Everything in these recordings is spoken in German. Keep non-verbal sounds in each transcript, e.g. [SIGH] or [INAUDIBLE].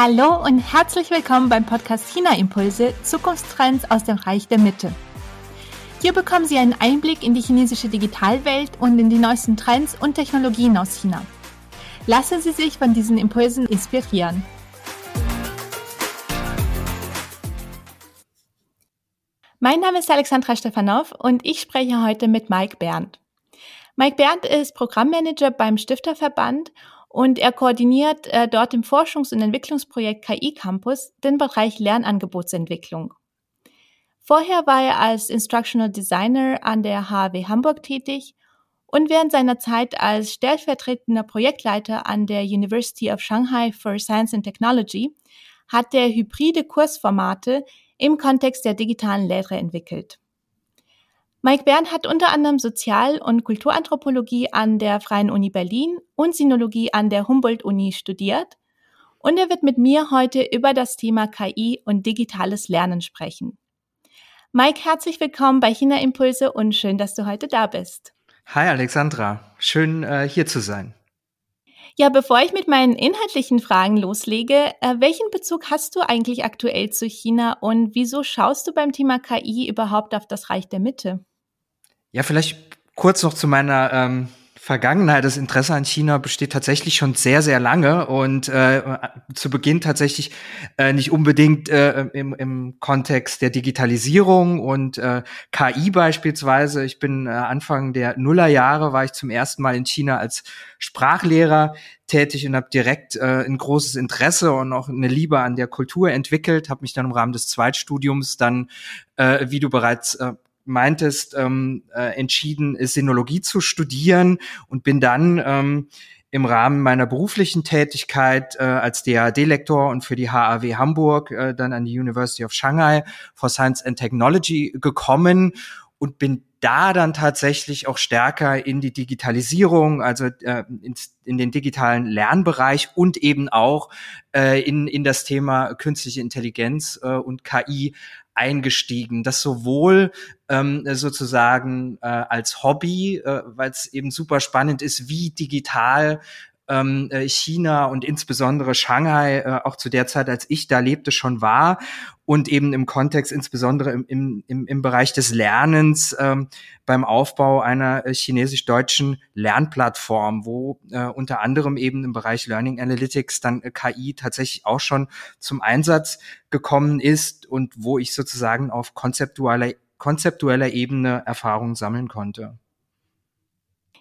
Hallo und herzlich willkommen beim Podcast China Impulse Zukunftstrends aus dem Reich der Mitte. Hier bekommen Sie einen Einblick in die chinesische Digitalwelt und in die neuesten Trends und Technologien aus China. Lassen Sie sich von diesen Impulsen inspirieren. Mein Name ist Alexandra Stefanov und ich spreche heute mit Mike Berndt. Mike Berndt ist Programmmanager beim Stifterverband und er koordiniert äh, dort im Forschungs- und Entwicklungsprojekt KI Campus den Bereich Lernangebotsentwicklung. Vorher war er als Instructional Designer an der HW Hamburg tätig und während seiner Zeit als stellvertretender Projektleiter an der University of Shanghai for Science and Technology hat er hybride Kursformate im Kontext der digitalen Lehre entwickelt. Mike Bern hat unter anderem Sozial- und Kulturanthropologie an der Freien Uni Berlin und Sinologie an der Humboldt-Uni studiert und er wird mit mir heute über das Thema KI und digitales Lernen sprechen. Mike, herzlich willkommen bei China Impulse und schön, dass du heute da bist. Hi Alexandra, schön äh, hier zu sein. Ja, bevor ich mit meinen inhaltlichen Fragen loslege, äh, welchen Bezug hast du eigentlich aktuell zu China und wieso schaust du beim Thema KI überhaupt auf das Reich der Mitte? Ja, vielleicht kurz noch zu meiner ähm, Vergangenheit. Das Interesse an China besteht tatsächlich schon sehr, sehr lange und äh, zu Beginn tatsächlich äh, nicht unbedingt äh, im, im Kontext der Digitalisierung und äh, KI beispielsweise. Ich bin äh, Anfang der Nullerjahre war ich zum ersten Mal in China als Sprachlehrer tätig und habe direkt äh, ein großes Interesse und auch eine Liebe an der Kultur entwickelt, habe mich dann im Rahmen des Zweitstudiums dann, äh, wie du bereits äh, meintest, ähm, äh, entschieden, Sinologie zu studieren und bin dann ähm, im Rahmen meiner beruflichen Tätigkeit äh, als DAD-Lektor und für die HAW Hamburg äh, dann an die University of Shanghai for Science and Technology gekommen und bin da dann tatsächlich auch stärker in die Digitalisierung, also äh, in, in den digitalen Lernbereich und eben auch äh, in, in das Thema künstliche Intelligenz äh, und KI eingestiegen. Das sowohl ähm, sozusagen äh, als Hobby, äh, weil es eben super spannend ist, wie digital ähm, äh, China und insbesondere Shanghai äh, auch zu der Zeit, als ich da lebte, schon war und eben im Kontext insbesondere im, im, im, Bereich des Lernens ähm, beim Aufbau einer äh, chinesisch-deutschen Lernplattform, wo äh, unter anderem eben im Bereich Learning Analytics dann äh, KI tatsächlich auch schon zum Einsatz gekommen ist und wo ich sozusagen auf konzeptueller, konzeptueller Ebene Erfahrungen sammeln konnte.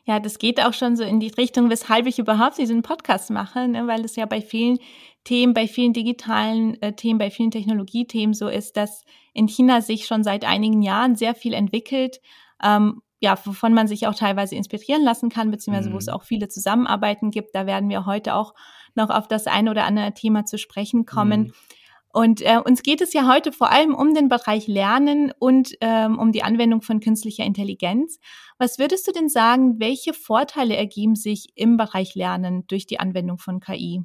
Ja, das geht auch schon so in die Richtung, weshalb ich überhaupt diesen Podcast mache, ne? weil es ja bei vielen Themen, bei vielen digitalen äh, Themen, bei vielen Technologiethemen so ist, dass in China sich schon seit einigen Jahren sehr viel entwickelt, ähm, ja, wovon man sich auch teilweise inspirieren lassen kann, beziehungsweise mhm. wo es mhm. auch viele Zusammenarbeiten gibt. Da werden wir heute auch noch auf das eine oder andere Thema zu sprechen kommen. Mhm. Und äh, uns geht es ja heute vor allem um den Bereich Lernen und ähm, um die Anwendung von künstlicher Intelligenz. Was würdest du denn sagen, welche Vorteile ergeben sich im Bereich Lernen durch die Anwendung von KI?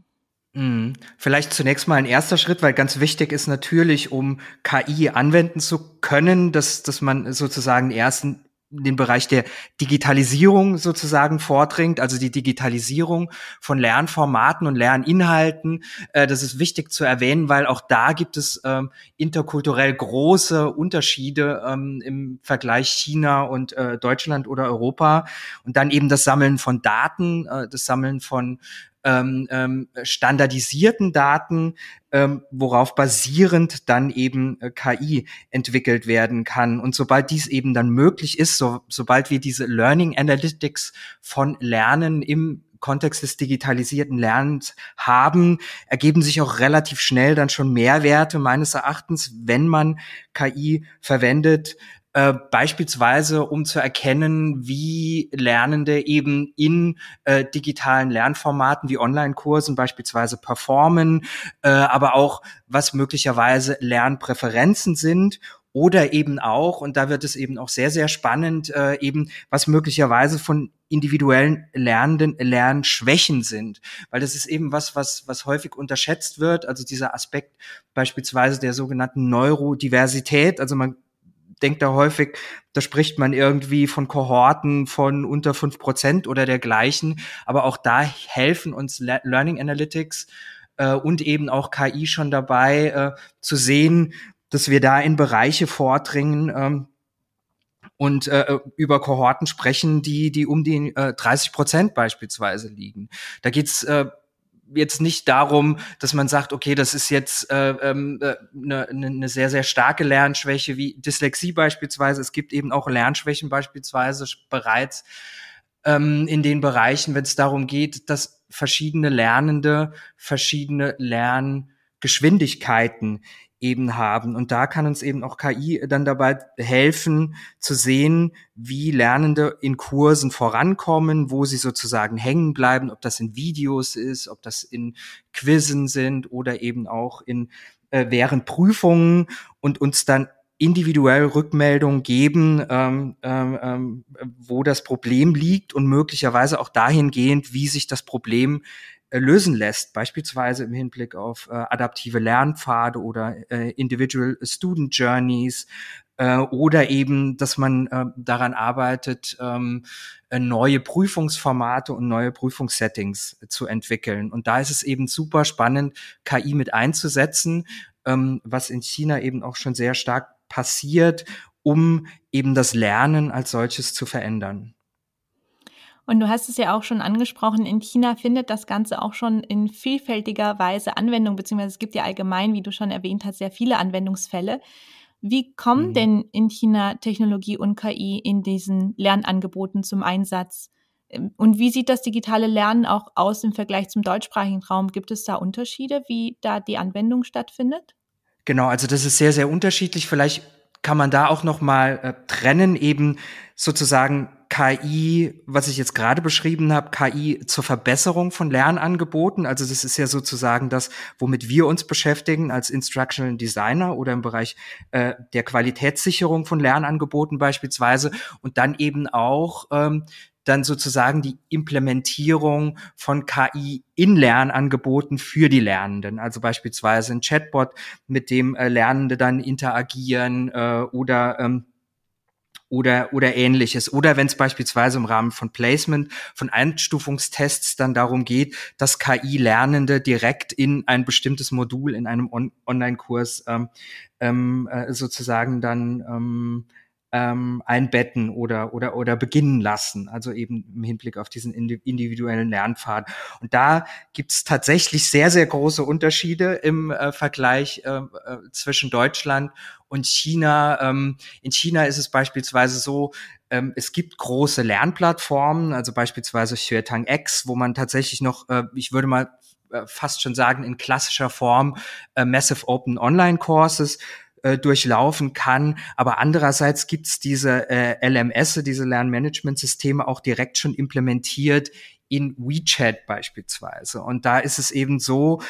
Mhm. Vielleicht zunächst mal ein erster Schritt, weil ganz wichtig ist natürlich, um KI anwenden zu können, dass, dass man sozusagen ersten den Bereich der Digitalisierung sozusagen vordringt, also die Digitalisierung von Lernformaten und Lerninhalten. Äh, das ist wichtig zu erwähnen, weil auch da gibt es ähm, interkulturell große Unterschiede ähm, im Vergleich China und äh, Deutschland oder Europa. Und dann eben das Sammeln von Daten, äh, das Sammeln von ähm, ähm, standardisierten Daten, ähm, worauf basierend dann eben äh, KI entwickelt werden kann. Und sobald dies eben dann möglich ist, so, sobald wir diese Learning Analytics von Lernen im Kontext des digitalisierten Lernens haben, ergeben sich auch relativ schnell dann schon Mehrwerte meines Erachtens, wenn man KI verwendet, äh, beispielsweise um zu erkennen, wie Lernende eben in äh, digitalen Lernformaten wie Online-Kursen beispielsweise performen, äh, aber auch was möglicherweise Lernpräferenzen sind oder eben auch, und da wird es eben auch sehr, sehr spannend, äh, eben was möglicherweise von individuellen Lernenden Lernschwächen sind, weil das ist eben was, was, was häufig unterschätzt wird, also dieser Aspekt beispielsweise der sogenannten Neurodiversität, also man denke da häufig, da spricht man irgendwie von Kohorten von unter fünf Prozent oder dergleichen. Aber auch da helfen uns Learning Analytics äh, und eben auch KI schon dabei äh, zu sehen, dass wir da in Bereiche vordringen, ähm, und äh, über Kohorten sprechen, die, die um die äh, 30 Prozent beispielsweise liegen. Da geht's äh, jetzt nicht darum, dass man sagt, okay, das ist jetzt eine äh, ähm, äh, ne, ne, ne sehr, sehr starke Lernschwäche wie Dyslexie beispielsweise. Es gibt eben auch Lernschwächen beispielsweise bereits ähm, in den Bereichen, wenn es darum geht, dass verschiedene Lernende verschiedene Lerngeschwindigkeiten eben haben. Und da kann uns eben auch KI dann dabei helfen, zu sehen, wie Lernende in Kursen vorankommen, wo sie sozusagen hängen bleiben, ob das in Videos ist, ob das in Quizzen sind oder eben auch in äh, während Prüfungen und uns dann individuell Rückmeldungen geben, ähm, ähm, ähm wo das Problem liegt und möglicherweise auch dahingehend, wie sich das Problem lösen lässt, beispielsweise im Hinblick auf äh, adaptive Lernpfade oder äh, Individual Student Journeys äh, oder eben, dass man äh, daran arbeitet, ähm, äh, neue Prüfungsformate und neue Prüfungssettings zu entwickeln. Und da ist es eben super spannend, KI mit einzusetzen, ähm, was in China eben auch schon sehr stark passiert, um eben das Lernen als solches zu verändern. Und du hast es ja auch schon angesprochen, in China findet das Ganze auch schon in vielfältiger Weise Anwendung, beziehungsweise es gibt ja allgemein, wie du schon erwähnt hast, sehr viele Anwendungsfälle. Wie kommen mhm. denn in China Technologie und KI in diesen Lernangeboten zum Einsatz? Ähm, und wie sieht das digitale Lernen auch aus im Vergleich zum deutschsprachigen Raum? Gibt es da Unterschiede, wie da die Anwendung stattfindet? Genau, also das ist sehr, sehr unterschiedlich. Vielleicht kann man da auch noch mal äh, trennen, eben sozusagen KI, was ich jetzt gerade beschrieben habe, KI zur Verbesserung von Lernangeboten. Also das ist ja sozusagen das, womit wir uns beschäftigen als Instructional Designer oder im Bereich äh, der Qualitätssicherung von Lernangeboten beispielsweise. Und dann eben auch ähm, dann sozusagen die Implementierung von KI in Lernangeboten für die Lernenden. Also beispielsweise ein Chatbot, mit dem äh, Lernende dann interagieren äh, oder ähm, oder, oder ähnliches. Oder wenn es beispielsweise im Rahmen von Placement, von Einstufungstests dann darum geht, dass KI-Lernende direkt in ein bestimmtes Modul in einem On Online-Kurs ähm, ähm, äh, sozusagen dann ähm, ähm, einbetten oder, oder, oder beginnen lassen, also eben im Hinblick auf diesen individuellen Lernpfad. Und da gibt es tatsächlich sehr, sehr große Unterschiede im äh, Vergleich äh, äh, zwischen Deutschland und China. Ähm, in China ist es beispielsweise so, ähm, es gibt große Lernplattformen, also beispielsweise Xuetang X, wo man tatsächlich noch, äh, ich würde mal äh, fast schon sagen, in klassischer Form Massive Open Online Courses äh, durchlaufen kann. Aber andererseits gibt's diese äh, LMS, diese Lernmanagementsysteme auch direkt schon implementiert in WeChat beispielsweise. Und da ist es eben so,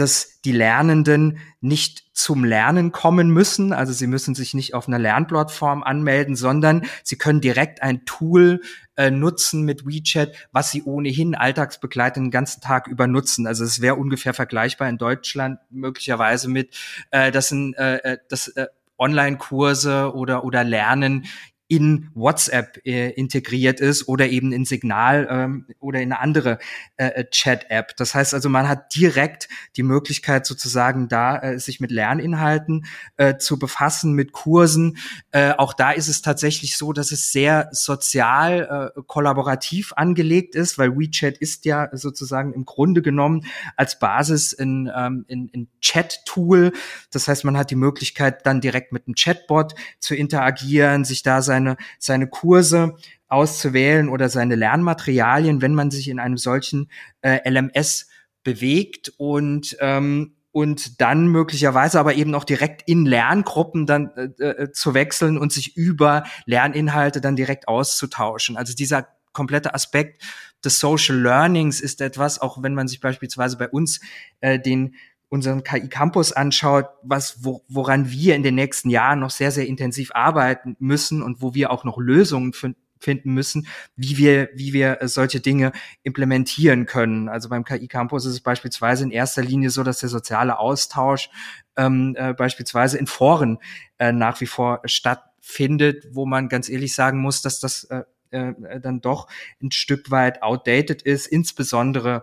dass die Lernenden nicht zum Lernen kommen müssen. Also sie müssen sich nicht auf einer Lernplattform anmelden, sondern sie können direkt ein Tool äh, nutzen mit WeChat, was sie ohnehin alltagsbegleitend den ganzen Tag über nutzen. Also es wäre ungefähr vergleichbar in Deutschland möglicherweise mit, äh, dass, ein, äh, äh dass äh, Online-Kurse oder, oder Lernen in WhatsApp äh, integriert ist oder eben in Signal ähm, oder in eine andere äh, äh, Chat-App. Das heißt also, man hat direkt die Möglichkeit sozusagen da äh, sich mit Lerninhalten äh, zu befassen, mit Kursen. Äh, auch da ist es tatsächlich so, dass es sehr sozial äh, kollaborativ angelegt ist, weil WeChat ist ja sozusagen im Grunde genommen als Basis in, ähm, in, in Chat-Tool. Das heißt, man hat die Möglichkeit, dann direkt mit einem Chatbot zu interagieren, sich da sein seine, seine Kurse auszuwählen oder seine Lernmaterialien, wenn man sich in einem solchen äh, LMS bewegt und ähm, und dann möglicherweise aber eben auch direkt in Lerngruppen dann äh, äh, zu wechseln und sich über Lerninhalte dann direkt auszutauschen. Also dieser komplette Aspekt des Social Learnings ist etwas, auch wenn man sich beispielsweise bei uns äh, den unseren KI Campus anschaut, was wo, woran wir in den nächsten Jahren noch sehr sehr intensiv arbeiten müssen und wo wir auch noch Lösungen finden müssen, wie wir wie wir äh, solche Dinge implementieren können. Also beim KI Campus ist es beispielsweise in erster Linie so, dass der soziale Austausch ähm, äh, beispielsweise in Foren äh, nach wie vor stattfindet, wo man ganz ehrlich sagen muss, dass das äh, äh, dann doch ein Stück weit outdated ist, insbesondere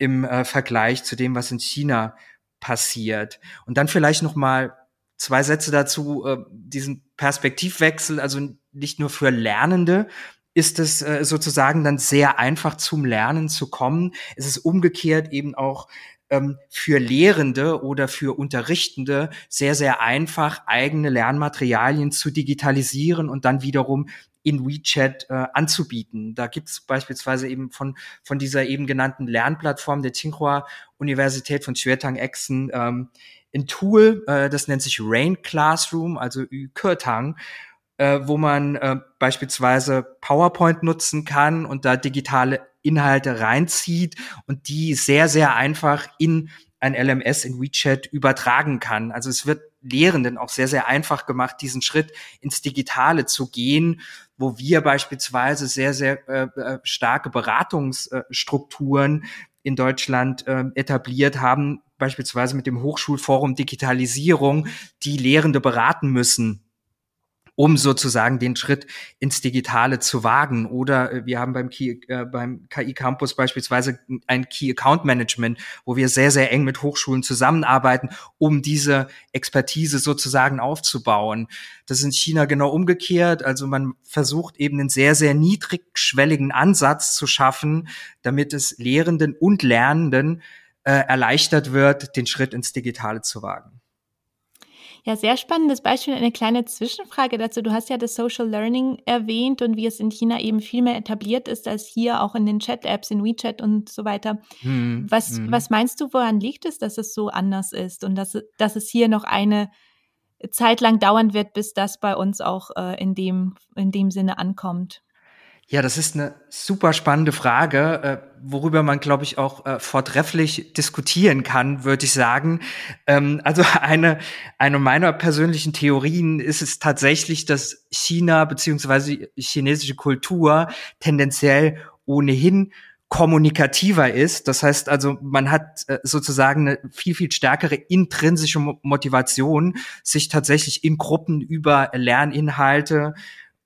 im äh, Vergleich zu dem, was in China passiert. Und dann vielleicht noch mal zwei Sätze dazu, äh, diesen Perspektivwechsel, also nicht nur für Lernende, ist es äh, sozusagen dann sehr einfach zum Lernen zu kommen. Es ist umgekehrt eben auch ähm, für Lehrende oder für Unterrichtende sehr, sehr einfach, eigene Lernmaterialien zu digitalisieren und dann wiederum in WeChat äh, anzubieten. Da gibt es beispielsweise eben von, von dieser eben genannten Lernplattform der Tsinghua Universität von Xuetang Exen ähm, ein Tool, äh, das nennt sich Rain Classroom, also Ü-Kertang, äh, wo man äh, beispielsweise PowerPoint nutzen kann und da digitale Inhalte reinzieht und die sehr, sehr einfach in ein LMS in WeChat übertragen kann. Also es wird Lehrenden auch sehr, sehr einfach gemacht, diesen Schritt ins Digitale zu gehen, wo wir beispielsweise sehr, sehr äh, äh starke Beratungsstrukturen in Deutschland äh, etabliert haben, beispielsweise mit dem Hochschulforum Digitalisierung, die Lehrende beraten müssen um sozusagen den Schritt ins Digitale zu wagen. Oder äh, wir haben beim, Key, äh, beim KI Campus beispielsweise ein Key Account Management, wo wir sehr, sehr eng mit Hochschulen zusammenarbeiten, um diese Expertise sozusagen aufzubauen. Das ist in China genau umgekehrt. Also man versucht eben einen sehr, sehr niedrigschwelligen Ansatz zu schaffen, damit es Lehrenden und Lernenden äh, erleichtert wird, den Schritt ins Digitale zu wagen. Ja, sehr spannendes Beispiel. Eine kleine Zwischenfrage dazu. Du hast ja das Social Learning erwähnt und wie es in China eben viel mehr etabliert ist als hier, auch in den Chat-Apps, in WeChat und so weiter. Hm, was, hm. was meinst du, woran liegt es, dass es so anders ist und dass, dass es hier noch eine Zeit lang dauern wird, bis das bei uns auch äh, in, dem, in dem Sinne ankommt? Ja, das ist eine super spannende Frage, äh, worüber man, glaube ich, auch äh, vortrefflich diskutieren kann, würde ich sagen. Ähm, also [LAUGHS] eine, eine meiner persönlichen Theorien ist es tatsächlich, dass China beziehungsweise chinesische Kultur tendenziell ohnehin kommunikativer ist. Das heißt also, man hat äh, sozusagen eine viel, viel stärkere intrinsische Motivation, sich tatsächlich in Gruppen über Lerninhalte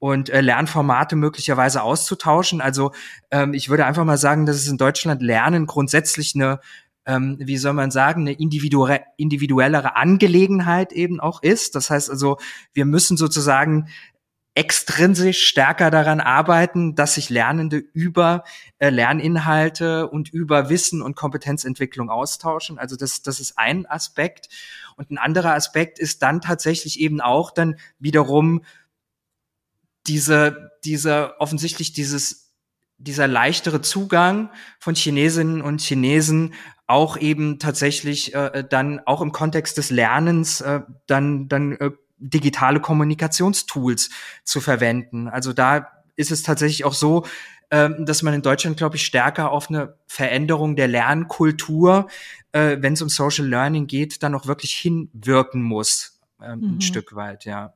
und äh, Lernformate möglicherweise auszutauschen. Also ähm, ich würde einfach mal sagen, dass es in Deutschland Lernen grundsätzlich eine ähm, wie soll man sagen, eine individuelle, individuellere Angelegenheit eben auch ist. Das heißt also, wir müssen sozusagen extrinsisch stärker daran arbeiten, dass sich Lernende über äh, Lerninhalte und über Wissen und Kompetenzentwicklung austauschen. Also das, das ist ein Aspekt. Und ein anderer Aspekt ist dann tatsächlich eben auch dann wiederum diese, diese offensichtlich dieses, dieser leichtere Zugang von Chinesinnen und Chinesen auch eben tatsächlich äh, dann auch im Kontext des Lernens äh, dann dann äh, digitale Kommunikationstools zu verwenden. Also da ist es tatsächlich auch so, äh, dass man in Deutschland, glaube ich, stärker auf eine Veränderung der Lernkultur, äh, wenn es um Social Learning geht, dann auch wirklich hinwirken muss, äh, mhm. ein Stück weit, ja.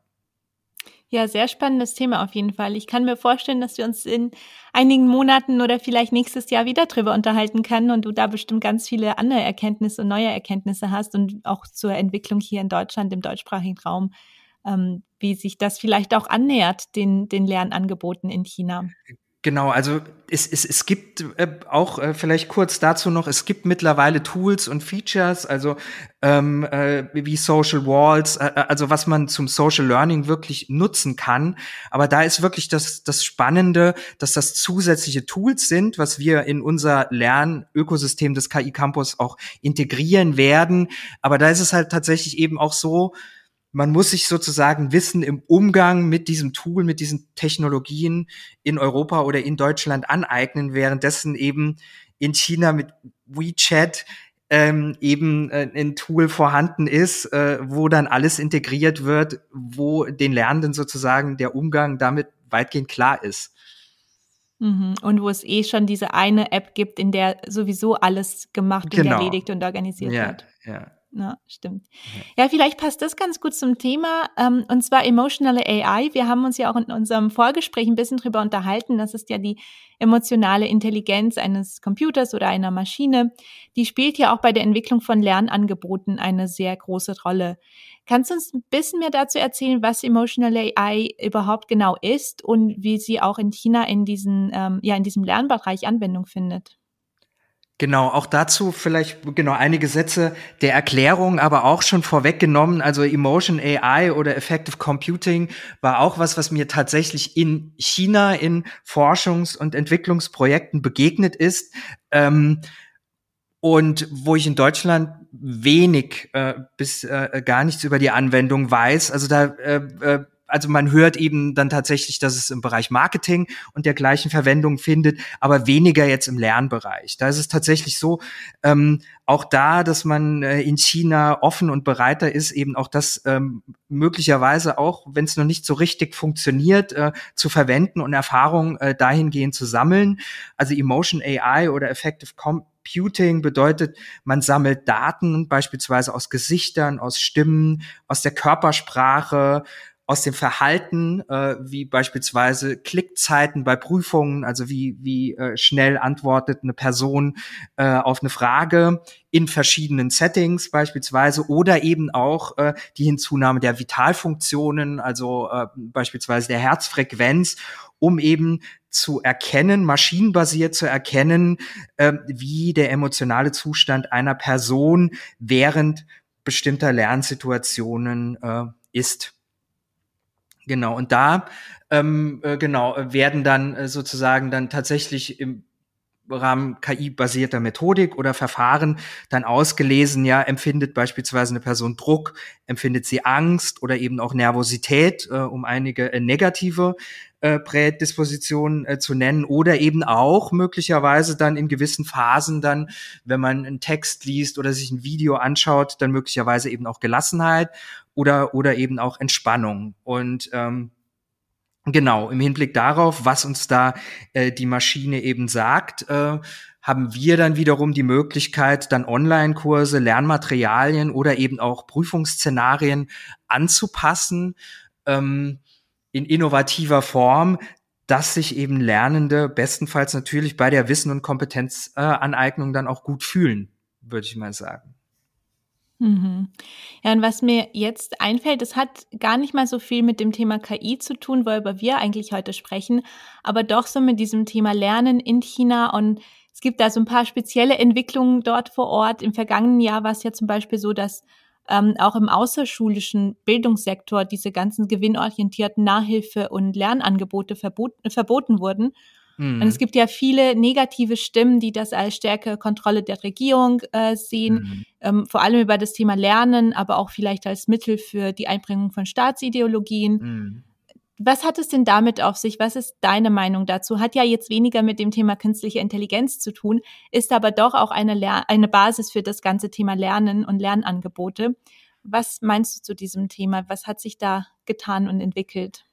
Ja, sehr spannendes Thema auf jeden Fall. Ich kann mir vorstellen, dass wir uns in einigen Monaten oder vielleicht nächstes Jahr wieder drüber unterhalten können und du da bestimmt ganz viele andere Erkenntnisse und neue Erkenntnisse hast und auch zur Entwicklung hier in Deutschland im deutschsprachigen Raum, ähm, wie sich das vielleicht auch annähert den, den Lernangeboten in China. Genau, also es, es, es gibt äh, auch äh, vielleicht kurz dazu noch, es gibt mittlerweile Tools und Features, also ähm, äh, wie Social Walls, äh, äh, also was man zum Social Learning wirklich nutzen kann. Aber da ist wirklich das, das Spannende, dass das zusätzliche Tools sind, was wir in unser Lernökosystem des KI Campus auch integrieren werden. Aber da ist es halt tatsächlich eben auch so, man muss sich sozusagen Wissen im Umgang mit diesem Tool, mit diesen Technologien in Europa oder in Deutschland aneignen, währenddessen eben in China mit WeChat ähm, eben äh, ein Tool vorhanden ist, äh, wo dann alles integriert wird, wo den Lernenden sozusagen der Umgang damit weitgehend klar ist. Mhm. Und wo es eh schon diese eine App gibt, in der sowieso alles gemacht genau. und erledigt und organisiert ja, wird. Ja. Ja, stimmt. Ja, vielleicht passt das ganz gut zum Thema, ähm, und zwar emotionale AI. Wir haben uns ja auch in unserem Vorgespräch ein bisschen drüber unterhalten. Das ist ja die emotionale Intelligenz eines Computers oder einer Maschine. Die spielt ja auch bei der Entwicklung von Lernangeboten eine sehr große Rolle. Kannst du uns ein bisschen mehr dazu erzählen, was Emotional AI überhaupt genau ist und wie sie auch in China in diesen, ähm, ja, in diesem Lernbereich Anwendung findet? Genau, auch dazu vielleicht genau einige Sätze der Erklärung, aber auch schon vorweggenommen. Also Emotion AI oder Effective Computing war auch was, was mir tatsächlich in China in Forschungs- und Entwicklungsprojekten begegnet ist. Ähm, und wo ich in Deutschland wenig äh, bis äh, gar nichts über die Anwendung weiß. Also da äh, äh, also man hört eben dann tatsächlich, dass es im Bereich Marketing und dergleichen Verwendung findet, aber weniger jetzt im Lernbereich. Da ist es tatsächlich so, ähm, auch da, dass man äh, in China offen und bereiter ist, eben auch das ähm, möglicherweise auch, wenn es noch nicht so richtig funktioniert, äh, zu verwenden und Erfahrungen äh, dahingehend zu sammeln. Also Emotion AI oder Effective Computing bedeutet, man sammelt Daten beispielsweise aus Gesichtern, aus Stimmen, aus der Körpersprache, aus dem Verhalten, äh, wie beispielsweise Klickzeiten bei Prüfungen, also wie, wie äh, schnell antwortet eine Person äh, auf eine Frage in verschiedenen Settings beispielsweise oder eben auch äh, die Hinzunahme der Vitalfunktionen, also äh, beispielsweise der Herzfrequenz, um eben zu erkennen, maschinenbasiert zu erkennen, äh, wie der emotionale Zustand einer Person während bestimmter Lernsituationen äh, ist. Genau, und da ähm, äh, genau werden dann äh, sozusagen dann tatsächlich im Rahmen KI-basierter Methodik oder Verfahren dann ausgelesen, ja, empfindet beispielsweise eine Person Druck, empfindet sie Angst oder eben auch Nervosität, äh, um einige äh, negative äh, Prädispositionen äh, zu nennen oder eben auch möglicherweise dann in gewissen Phasen dann, wenn man einen Text liest oder sich ein Video anschaut, dann möglicherweise eben auch Gelassenheit oder, oder eben auch Entspannung. Und ähm, genau, im Hinblick darauf, was uns da äh, die Maschine eben sagt, äh, haben wir dann wiederum die Möglichkeit, dann Online-Kurse, Lernmaterialien oder eben auch Prüfungsszenarien anzupassen ähm, in innovativer Form, dass sich eben Lernende bestenfalls natürlich bei der Wissen- und Kompetenzaneignung äh, dann auch gut fühlen, würde ich mal sagen. Mhm. Ja, und was mir jetzt einfällt, das hat gar nicht mal so viel mit dem Thema KI zu tun, worüber wir eigentlich heute sprechen, aber doch so mit diesem Thema Lernen in China und es gibt da so ein paar spezielle Entwicklungen dort vor Ort. Im vergangenen Jahr war es ja zum Beispiel so, dass ähm, auch im außerschulischen Bildungssektor diese ganzen gewinnorientierten Nachhilfe- und Lernangebote verbot verboten wurden. Mhm. Und es gibt ja viele negative Stimmen, die das als stärkere Kontrolle der Regierung äh, sehen, mhm. ähm, vor allem über das Thema Lernen, aber auch vielleicht als Mittel für die Einbringung von Staatsideologien. Mhm. Was hat es denn damit auf sich? Was ist deine Meinung dazu? Hat ja jetzt weniger mit dem Thema künstliche Intelligenz zu tun, ist aber doch auch eine, Ler eine Basis für das ganze Thema Lernen und Lernangebote. Was meinst du zu diesem Thema? Was hat sich da getan und entwickelt?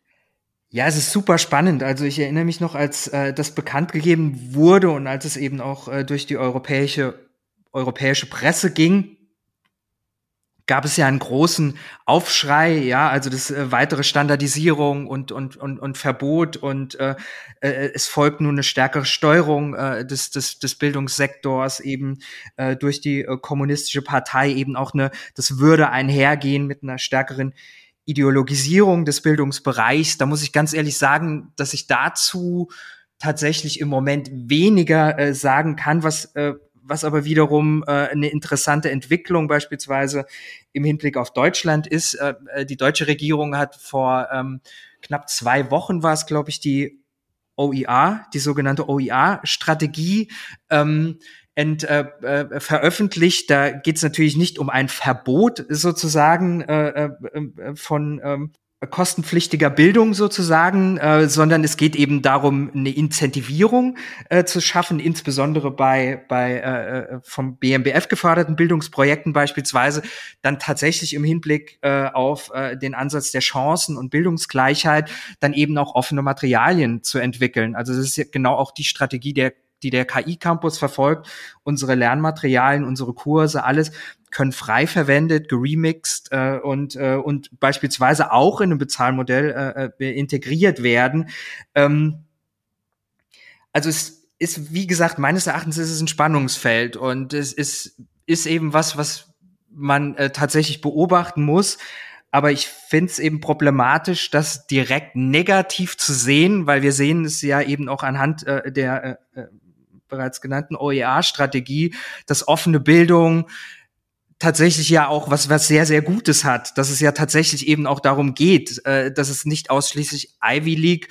Ja, es ist super spannend. Also ich erinnere mich noch, als äh, das bekannt gegeben wurde und als es eben auch äh, durch die europäische europäische Presse ging, gab es ja einen großen Aufschrei, ja, also das äh, weitere Standardisierung und und und und Verbot und äh, äh, es folgt nun eine stärkere Steuerung äh, des des des Bildungssektors eben äh, durch die äh, kommunistische Partei eben auch eine das würde einhergehen mit einer stärkeren Ideologisierung des Bildungsbereichs, da muss ich ganz ehrlich sagen, dass ich dazu tatsächlich im Moment weniger äh, sagen kann, was äh, was aber wiederum äh, eine interessante Entwicklung beispielsweise im Hinblick auf Deutschland ist. Äh, äh die deutsche Regierung hat vor ähm, knapp zwei Wochen war es, glaube ich, die OER, die sogenannte OER-Strategie ähm, ent, äh, äh, veröffentlicht. Da geht es natürlich nicht um ein Verbot sozusagen äh, äh, äh von ähm, kostenpflichtiger Bildung sozusagen, äh, sondern es geht eben darum, eine Incentivierung äh, zu schaffen, insbesondere bei, bei äh, äh vom BMBF geförderten Bildungsprojekten beispielsweise, dann tatsächlich im Hinblick äh, auf äh, den Ansatz der Chancen und Bildungsgleichheit dann eben auch offene Materialien zu entwickeln. Also das ist ja genau auch die Strategie der die der KI-Campus verfolgt. Unsere Lernmaterialien, unsere Kurse, alles können frei verwendet, geremixed äh, und, äh, und beispielsweise auch in einem Bezahlmodell äh, äh, integriert werden. Ähm, also es ist, wie gesagt, meines Erachtens ist es ein Spannungsfeld und es ist, ist eben was, was man äh, tatsächlich beobachten muss. Aber ich finde es eben problematisch, das direkt negativ zu sehen, weil wir sehen es ja eben auch anhand äh, der äh, bereits genannten OER-Strategie, dass offene Bildung tatsächlich ja auch was was sehr sehr Gutes hat, dass es ja tatsächlich eben auch darum geht, äh, dass es nicht ausschließlich Ivy League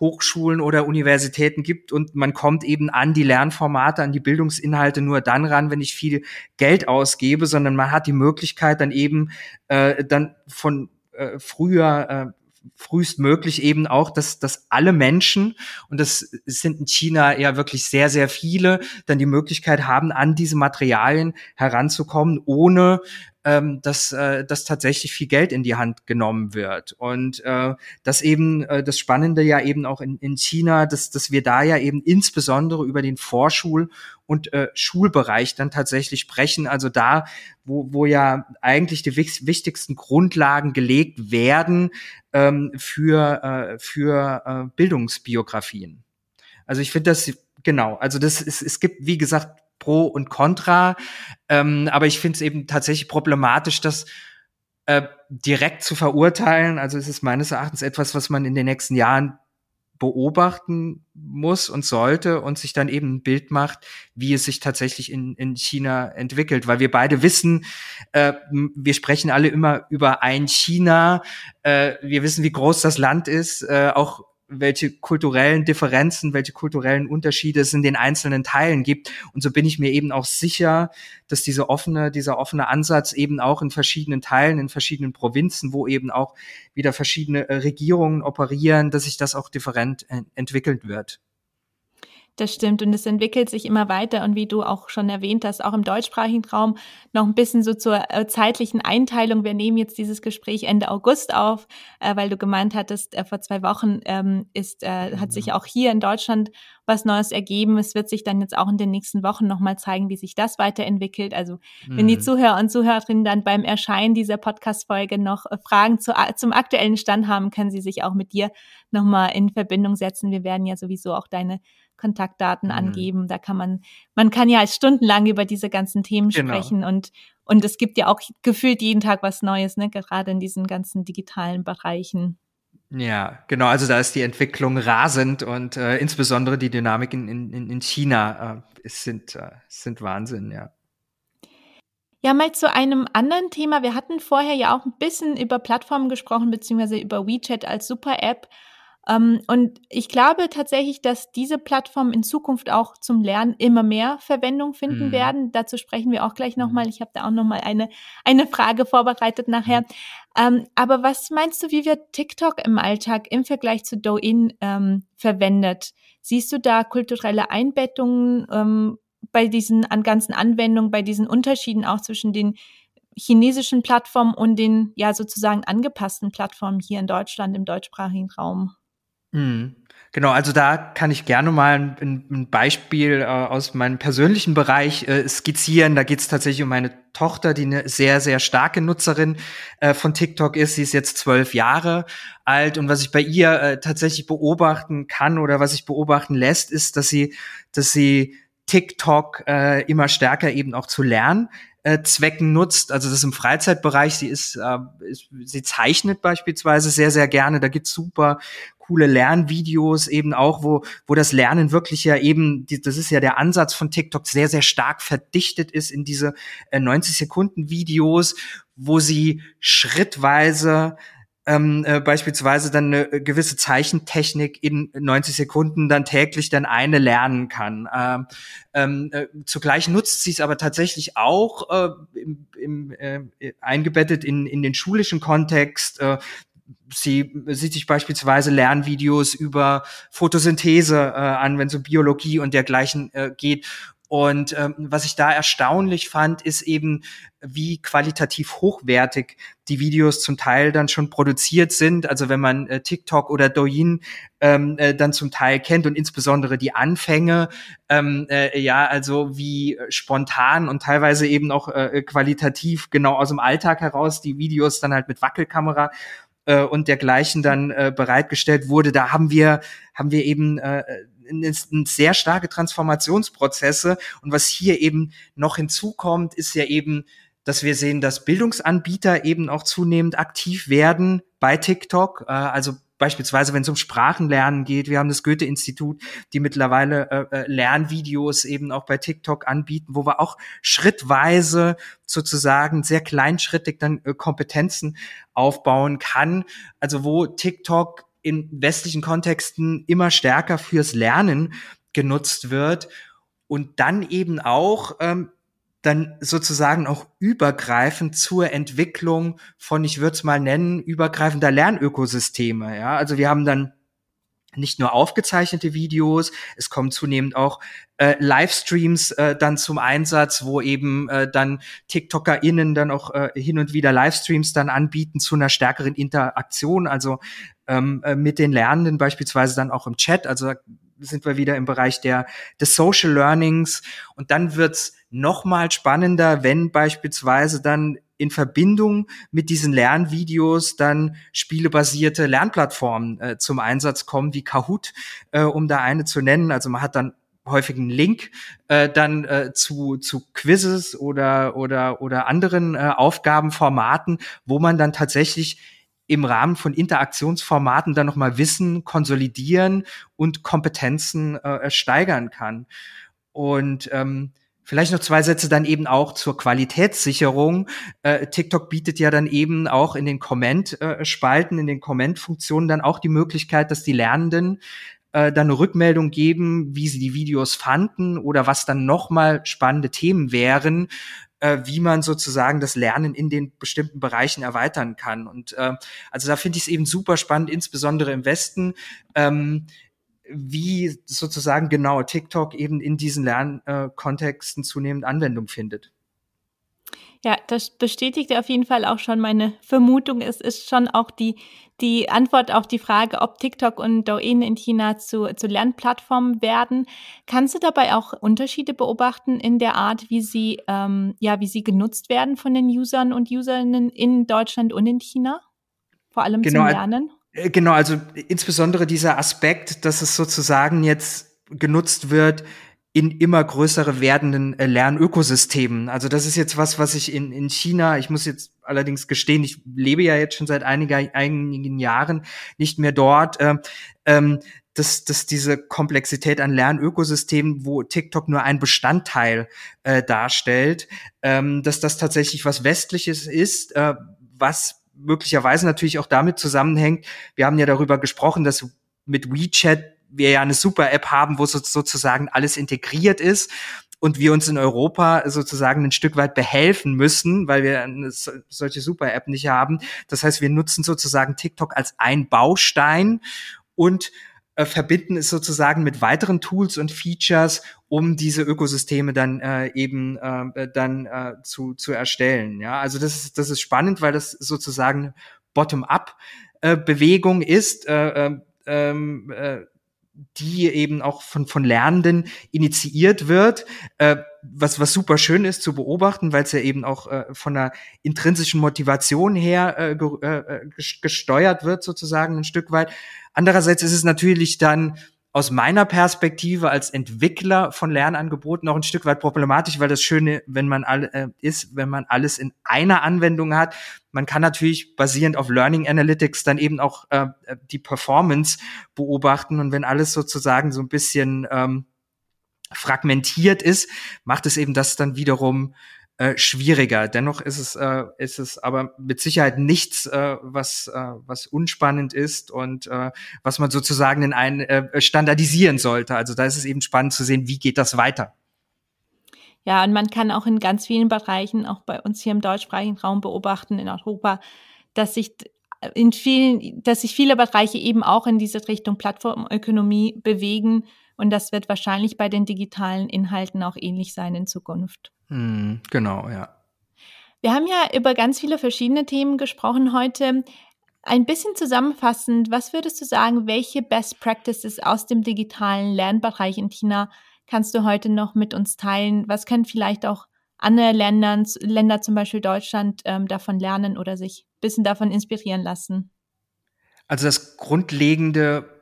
Hochschulen oder Universitäten gibt und man kommt eben an die Lernformate, an die Bildungsinhalte nur dann ran, wenn ich viel Geld ausgebe, sondern man hat die Möglichkeit dann eben äh, dann von äh, früher äh, frühestmöglich eben auch, dass, dass alle Menschen, und das sind in China ja wirklich sehr, sehr viele, dann die Möglichkeit haben, an diese Materialien heranzukommen, ohne ähm, dass, äh, dass tatsächlich viel Geld in die Hand genommen wird. Und äh, das eben äh, das Spannende ja eben auch in, in China, dass, dass wir da ja eben insbesondere über den Vorschul- und äh, Schulbereich dann tatsächlich sprechen. Also da, wo, wo ja eigentlich die wichtigsten Grundlagen gelegt werden ähm, für, äh, für äh, Bildungsbiografien. Also ich finde das genau. Also das ist, es gibt wie gesagt Pro und Contra. Ähm, aber ich finde es eben tatsächlich problematisch, das äh, direkt zu verurteilen. Also es ist meines Erachtens etwas, was man in den nächsten Jahren beobachten muss und sollte und sich dann eben ein Bild macht, wie es sich tatsächlich in, in China entwickelt. Weil wir beide wissen, äh, wir sprechen alle immer über ein China. Äh, wir wissen, wie groß das Land ist. Äh, auch welche kulturellen Differenzen, welche kulturellen Unterschiede es in den einzelnen Teilen gibt. Und so bin ich mir eben auch sicher, dass diese offene, dieser offene Ansatz eben auch in verschiedenen Teilen, in verschiedenen Provinzen, wo eben auch wieder verschiedene äh, Regierungen operieren, dass sich das auch different entwickeln wird. Das stimmt und es entwickelt sich immer weiter und wie du auch schon erwähnt hast, auch im deutschsprachigen Raum noch ein bisschen so zur äh, zeitlichen Einteilung. Wir nehmen jetzt dieses Gespräch Ende August auf, äh, weil du gemeint hattest, äh, vor zwei Wochen ähm, ist, hat sich auch hier in Deutschland was Neues ergeben. Es wird sich dann jetzt auch in den nächsten Wochen nochmal zeigen, wie sich das weiterentwickelt. Also mhm. wenn die mhm. Zuhörer und Zuhörerinnen dann beim Erscheinen dieser Podcast-Folge noch Fragen zu, zum aktuellen Stand haben, können sie sich auch mit dir nochmal in Verbindung setzen. Wir werden ja sowieso auch deine Kontaktdaten mhm. angeben. Da kann man, man kann ja stundenlang über diese ganzen Themen genau. sprechen und, und es gibt ja auch gefühlt jeden Tag was Neues, ne, gerade in diesen ganzen digitalen Bereichen. Ja, genau. Also da ist die Entwicklung rasend und äh, insbesondere die Dynamiken in, in, in China äh, sind, äh, sind Wahnsinn, ja. Ja, mal zu einem anderen Thema. Wir hatten vorher ja auch ein bisschen über Plattformen gesprochen, beziehungsweise über WeChat als Super-App. Ähm, und ich glaube tatsächlich, dass diese Plattformen in Zukunft auch zum Lernen immer mehr Verwendung finden mhm. werden. Dazu sprechen wir auch gleich nochmal. Mhm. Ich habe da auch nochmal eine, eine Frage vorbereitet nachher. Mhm. Ähm, aber was meinst du, wie wird TikTok im Alltag im Vergleich zu Douyin ähm, verwendet? Siehst du da kulturelle Einbettungen ähm, bei diesen an ganzen Anwendungen, bei diesen Unterschieden auch zwischen den chinesischen Plattformen und den ja sozusagen angepassten Plattformen hier in Deutschland im deutschsprachigen Raum? Mhm. Genau, also da kann ich gerne mal ein, ein Beispiel äh, aus meinem persönlichen Bereich äh, skizzieren. Da geht es tatsächlich um meine Tochter, die eine sehr, sehr starke Nutzerin äh, von TikTok ist. Sie ist jetzt zwölf Jahre alt und was ich bei ihr äh, tatsächlich beobachten kann oder was sich beobachten lässt, ist, dass sie, dass sie TikTok äh, immer stärker eben auch zu lernen äh, Zwecken nutzt. Also das im Freizeitbereich. Sie ist, äh, ist, sie zeichnet beispielsweise sehr, sehr gerne. Da gibt's super coole Lernvideos eben auch, wo, wo das Lernen wirklich ja eben, die, das ist ja der Ansatz von TikTok, sehr, sehr stark verdichtet ist in diese äh, 90 Sekunden Videos, wo sie schrittweise ähm, äh, beispielsweise dann eine gewisse Zeichentechnik in 90 Sekunden dann täglich dann eine lernen kann. Ähm, ähm, äh, zugleich nutzt sie es aber tatsächlich auch äh, im, im, äh, eingebettet in, in den schulischen Kontext. Äh, sie sieht sich beispielsweise Lernvideos über Photosynthese äh, an, wenn es um Biologie und dergleichen äh, geht. Und ähm, was ich da erstaunlich fand, ist eben, wie qualitativ hochwertig die Videos zum Teil dann schon produziert sind. Also wenn man äh, TikTok oder Douyin ähm, äh, dann zum Teil kennt und insbesondere die Anfänge, ähm, äh, ja, also wie spontan und teilweise eben auch äh, qualitativ genau aus dem Alltag heraus die Videos dann halt mit Wackelkamera äh, und dergleichen dann äh, bereitgestellt wurde, da haben wir haben wir eben äh, sehr starke Transformationsprozesse. Und was hier eben noch hinzukommt, ist ja eben, dass wir sehen, dass Bildungsanbieter eben auch zunehmend aktiv werden bei TikTok. Äh, also beispielsweise, wenn es um Sprachenlernen geht. Wir haben das Goethe-Institut, die mittlerweile äh, äh, Lernvideos eben auch bei TikTok anbieten, wo wir auch schrittweise sozusagen sehr kleinschrittig dann Kompetenzen aufbauen kann. Also wo TikTok in westlichen Kontexten immer stärker fürs Lernen genutzt wird und dann eben auch ähm, dann sozusagen auch übergreifend zur Entwicklung von, ich würde es mal nennen, übergreifender Lernökosysteme. Ja, also wir haben dann nicht nur aufgezeichnete Videos, es kommen zunehmend auch äh, Livestreams äh, dann zum Einsatz, wo eben äh, dann TikTokerInnen dann auch äh, hin und wieder Livestreams dann anbieten zu einer stärkeren Interaktion, also ähm, äh, mit den Lernenden beispielsweise dann auch im Chat. Also sind wir wieder im Bereich der des Social Learnings und dann wird's noch mal spannender, wenn beispielsweise dann in Verbindung mit diesen Lernvideos dann spielebasierte Lernplattformen äh, zum Einsatz kommen, wie Kahoot, äh, um da eine zu nennen. Also man hat dann häufig einen Link äh, dann äh, zu zu Quizzes oder oder oder anderen äh, Aufgabenformaten, wo man dann tatsächlich im Rahmen von Interaktionsformaten dann nochmal Wissen konsolidieren und Kompetenzen äh, steigern kann. Und ähm, Vielleicht noch zwei Sätze dann eben auch zur Qualitätssicherung. Äh, TikTok bietet ja dann eben auch in den Comment-Spalten, in den Comment-Funktionen dann auch die Möglichkeit, dass die Lernenden äh, dann eine Rückmeldung geben, wie sie die Videos fanden oder was dann nochmal spannende Themen wären, äh, wie man sozusagen das Lernen in den bestimmten Bereichen erweitern kann. Und äh, also da finde ich es eben super spannend, insbesondere im Westen. Ähm, wie sozusagen genau TikTok eben in diesen Lernkontexten zunehmend Anwendung findet. Ja, das bestätigt auf jeden Fall auch schon meine Vermutung. Es ist schon auch die, die Antwort auf die Frage, ob TikTok und Douyin in China zu, zu Lernplattformen werden. Kannst du dabei auch Unterschiede beobachten in der Art, wie sie, ähm, ja, wie sie genutzt werden von den Usern und Userinnen in Deutschland und in China? Vor allem genau, zum Lernen? Äh, genau, also insbesondere dieser Aspekt, dass es sozusagen jetzt genutzt wird in immer größere werdenden äh, Lernökosystemen. Also das ist jetzt was, was ich in, in China, ich muss jetzt allerdings gestehen, ich lebe ja jetzt schon seit einiger, einigen Jahren nicht mehr dort, äh, ähm, dass, dass diese Komplexität an Lernökosystemen, wo TikTok nur ein Bestandteil äh, darstellt, ähm, dass das tatsächlich was Westliches ist, äh, was möglicherweise natürlich auch damit zusammenhängt, wir haben ja darüber gesprochen, dass mit WeChat wir ja eine super App haben, wo sozusagen alles integriert ist und wir uns in Europa sozusagen ein Stück weit behelfen müssen, weil wir eine solche super App nicht haben. Das heißt, wir nutzen sozusagen TikTok als ein Baustein und äh, verbinden es sozusagen mit weiteren Tools und Features, um diese Ökosysteme dann äh, eben äh, dann äh, zu, zu erstellen. Ja, also das ist, das ist spannend, weil das sozusagen Bottom-up äh, ist. Äh, äh, ähm, äh, die eben auch von, von Lernenden initiiert wird, äh, was, was super schön ist zu beobachten, weil es ja eben auch äh, von der intrinsischen Motivation her äh, ge äh, gesteuert wird, sozusagen ein Stück weit. Andererseits ist es natürlich dann aus meiner Perspektive als Entwickler von Lernangeboten auch ein Stück weit problematisch, weil das Schöne, wenn man alle äh, ist, wenn man alles in einer Anwendung hat. Man kann natürlich basierend auf Learning Analytics dann eben auch äh, die Performance beobachten und wenn alles sozusagen so ein bisschen ähm, fragmentiert ist, macht es eben das dann wiederum äh, schwieriger. Dennoch ist es, äh, ist es aber mit Sicherheit nichts, äh, was, äh, was unspannend ist und äh, was man sozusagen in ein äh, standardisieren sollte. Also da ist es eben spannend zu sehen, wie geht das weiter. Ja, und man kann auch in ganz vielen Bereichen, auch bei uns hier im deutschsprachigen Raum beobachten in Europa, dass sich in vielen, dass sich viele Bereiche eben auch in diese Richtung Plattformökonomie bewegen. Und das wird wahrscheinlich bei den digitalen Inhalten auch ähnlich sein in Zukunft. Hm, genau, ja. Wir haben ja über ganz viele verschiedene Themen gesprochen heute. Ein bisschen zusammenfassend, was würdest du sagen, welche Best Practices aus dem digitalen Lernbereich in China kannst du heute noch mit uns teilen? Was können vielleicht auch andere Länder, Länder zum Beispiel Deutschland, ähm, davon lernen oder sich ein bisschen davon inspirieren lassen? Also das Grundlegende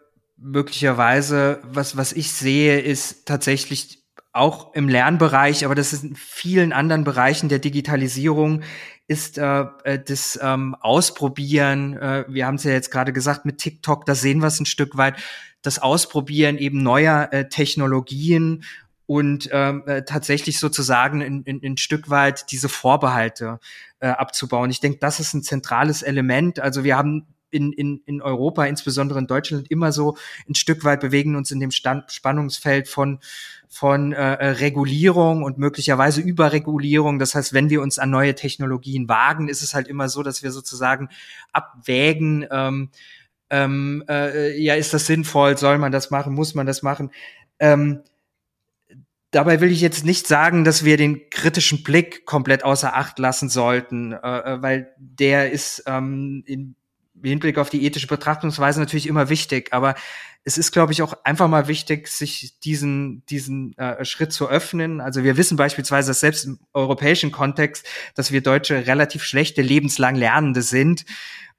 möglicherweise, was, was ich sehe, ist tatsächlich auch im Lernbereich, aber das ist in vielen anderen Bereichen der Digitalisierung, ist äh, äh, das ähm, Ausprobieren. Äh, wir haben es ja jetzt gerade gesagt mit TikTok, da sehen wir es ein Stück weit. Das Ausprobieren eben neuer äh, Technologien und ähm, äh, tatsächlich sozusagen in, in, in Stück weit diese Vorbehalte äh, abzubauen. Ich denke, das ist ein zentrales Element. Also wir haben in, in, in Europa, insbesondere in Deutschland, immer so ein Stück weit bewegen uns in dem Stand, Spannungsfeld von von äh, äh, Regulierung und möglicherweise Überregulierung. Das heißt, wenn wir uns an neue Technologien wagen, ist es halt immer so, dass wir sozusagen abwägen, ähm, ähm, äh, ja, ist das sinnvoll, soll man das machen, muss man das machen? Ähm, dabei will ich jetzt nicht sagen, dass wir den kritischen Blick komplett außer Acht lassen sollten, äh, äh weil der ist ähm, in Hinblick auf die ethische Betrachtungsweise natürlich immer wichtig. Aber es ist, glaube ich, auch einfach mal wichtig, sich diesen, diesen äh, Schritt zu öffnen. Also wir wissen beispielsweise, dass selbst im europäischen Kontext, dass wir Deutsche relativ schlechte lebenslang Lernende sind,